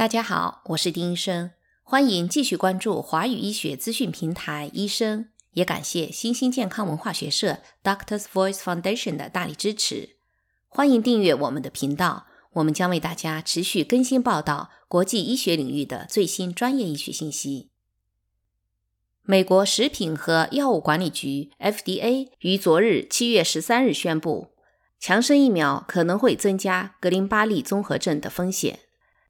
大家好，我是丁医生，欢迎继续关注华语医学资讯平台医生，也感谢新兴健康文化学社 Doctors Voice Foundation 的大力支持。欢迎订阅我们的频道，我们将为大家持续更新报道国际医学领域的最新专业医学信息。美国食品和药物管理局 FDA 于昨日七月十三日宣布，强生疫苗可能会增加格林巴利综合症的风险。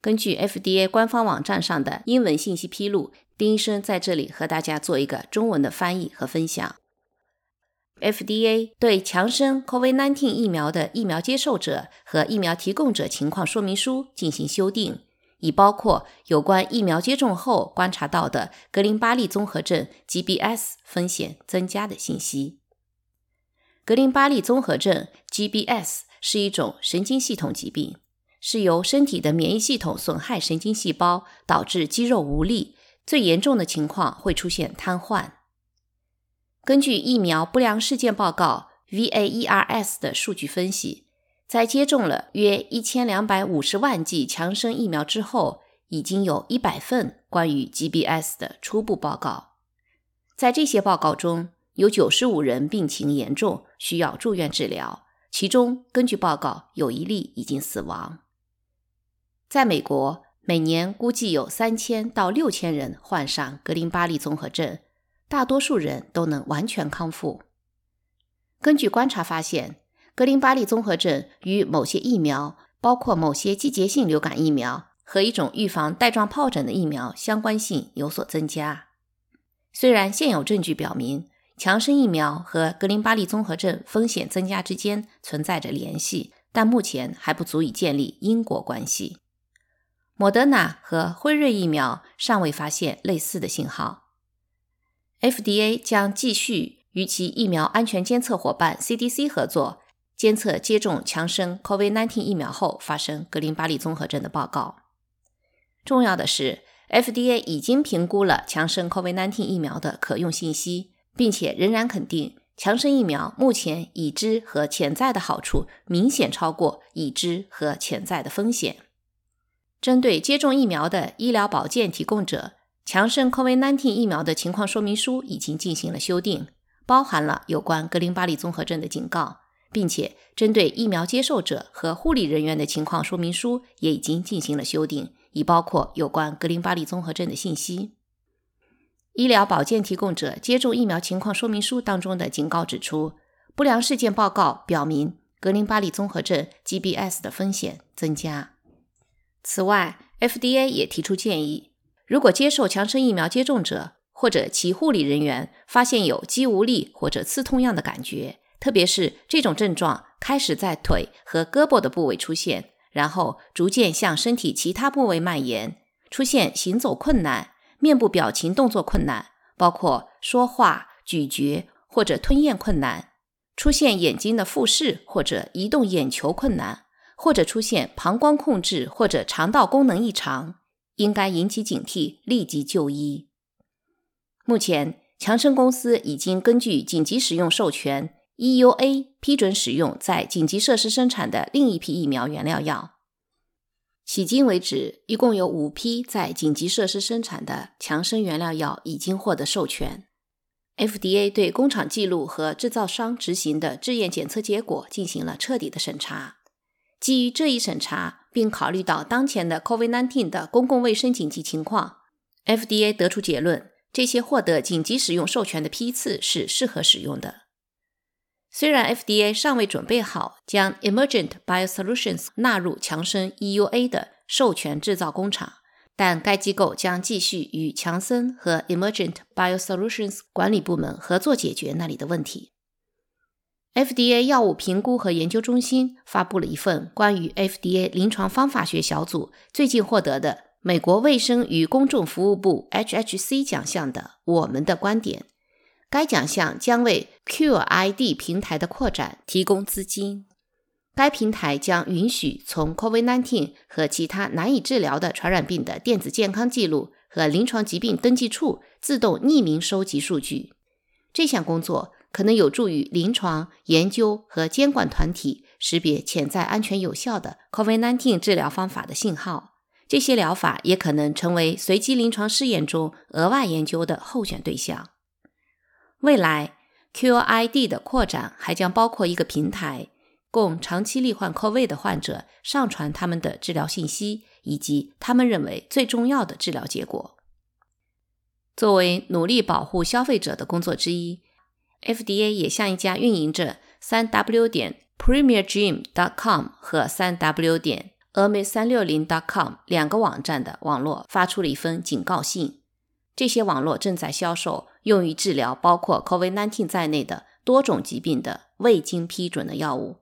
根据 FDA 官方网站上的英文信息披露，丁医生在这里和大家做一个中文的翻译和分享。FDA 对强生 COVID-19 疫苗的疫苗接受者和疫苗提供者情况说明书进行修订，以包括有关疫苗接种后观察到的格林巴利综合症 （GBS） 风险增加的信息。格林巴利综合症 （GBS） 是一种神经系统疾病。是由身体的免疫系统损害神经细胞，导致肌肉无力，最严重的情况会出现瘫痪。根据疫苗不良事件报告 （VAERS） 的数据分析，在接种了约一千两百五十万剂强生疫苗之后，已经有一百份关于 GBS 的初步报告。在这些报告中，有九十五人病情严重，需要住院治疗，其中根据报告有一例已经死亡。在美国，每年估计有三千到六千人患上格林巴利综合症，大多数人都能完全康复。根据观察发现，格林巴利综合症与某些疫苗，包括某些季节性流感疫苗和一种预防带状疱疹的疫苗相关性有所增加。虽然现有证据表明强生疫苗和格林巴利综合症风险增加之间存在着联系，但目前还不足以建立因果关系。莫德纳和辉瑞疫苗尚未发现类似的信号。FDA 将继续与其疫苗安全监测伙伴 CDC 合作，监测接种强生 COVID-19 疫苗后发生格林巴利综合症的报告。重要的是，FDA 已经评估了强生 COVID-19 疫苗的可用信息，并且仍然肯定强生疫苗目前已知和潜在的好处明显超过已知和潜在的风险。针对接种疫苗的医疗保健提供者，强生 COVID-19 疫苗的情况说明书已经进行了修订，包含了有关格林巴利综合症的警告，并且针对疫苗接受者和护理人员的情况说明书也已经进行了修订，以包括有关格林巴利综合症的信息。医疗保健提供者接种疫苗情况说明书当中的警告指出，不良事件报告表明格林巴利综合症 （GBS） 的风险增加。此外，FDA 也提出建议：如果接受强生疫苗接种者或者其护理人员发现有肌无力或者刺痛样的感觉，特别是这种症状开始在腿和胳膊的部位出现，然后逐渐向身体其他部位蔓延，出现行走困难、面部表情动作困难，包括说话、咀嚼或者吞咽困难，出现眼睛的复视或者移动眼球困难。或者出现膀胱控制或者肠道功能异常，应该引起警惕，立即就医。目前，强生公司已经根据紧急使用授权 （EUA） 批准使用在紧急设施生产的另一批疫苗原料药。迄今为止，一共有五批在紧急设施生产的强生原料药已经获得授权。FDA 对工厂记录和制造商执行的制验检测结果进行了彻底的审查。基于这一审查，并考虑到当前的 COVID-19 的公共卫生紧急情况，FDA 得出结论：这些获得紧急使用授权的批次是适合使用的。虽然 FDA 尚未准备好将 Emergent BioSolutions 纳入强生 EUA 的授权制造工厂，但该机构将继续与强生和 Emergent BioSolutions 管理部门合作解决那里的问题。FDA 药物评估和研究中心发布了一份关于 FDA 临床方法学小组最近获得的美国卫生与公众服务部 HHC 奖项的“我们的观点”。该奖项将为 QID 平台的扩展提供资金。该平台将允许从 COVID-19 和其他难以治疗的传染病的电子健康记录和临床疾病登记处自动匿名收集数据。这项工作。可能有助于临床研究和监管团体识别潜在安全有效的 COVID-19 治疗方法的信号，这些疗法也可能成为随机临床试验中额外研究的候选对象。未来，QID 的扩展还将包括一个平台，供长期罹患 COVID 的患者上传他们的治疗信息以及他们认为最重要的治疗结果。作为努力保护消费者的工作之一，FDA 也向一家运营着三 W 点 PremierGym.com 和三 W 点 Ermi 三六零 .com 两个网站的网络发出了一封警告信。这些网络正在销售用于治疗包括 COVID-19 在内的多种疾病的未经批准的药物。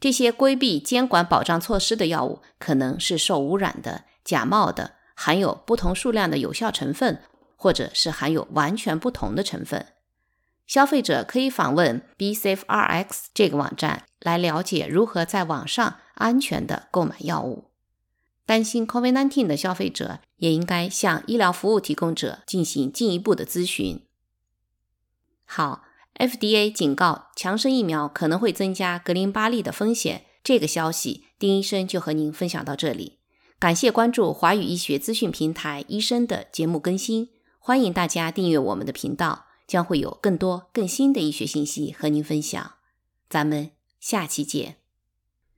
这些规避监管保障措施的药物可能是受污染的、假冒的、含有不同数量的有效成分。或者是含有完全不同的成分。消费者可以访问 BSafeRx 这个网站来了解如何在网上安全的购买药物。担心 COVID-19 的消费者也应该向医疗服务提供者进行进一步的咨询。好，FDA 警告强生疫苗可能会增加格林巴利的风险。这个消息，丁医生就和您分享到这里。感谢关注华语医学资讯平台医生的节目更新。欢迎大家订阅我们的频道，将会有更多更新的医学信息和您分享。咱们下期见。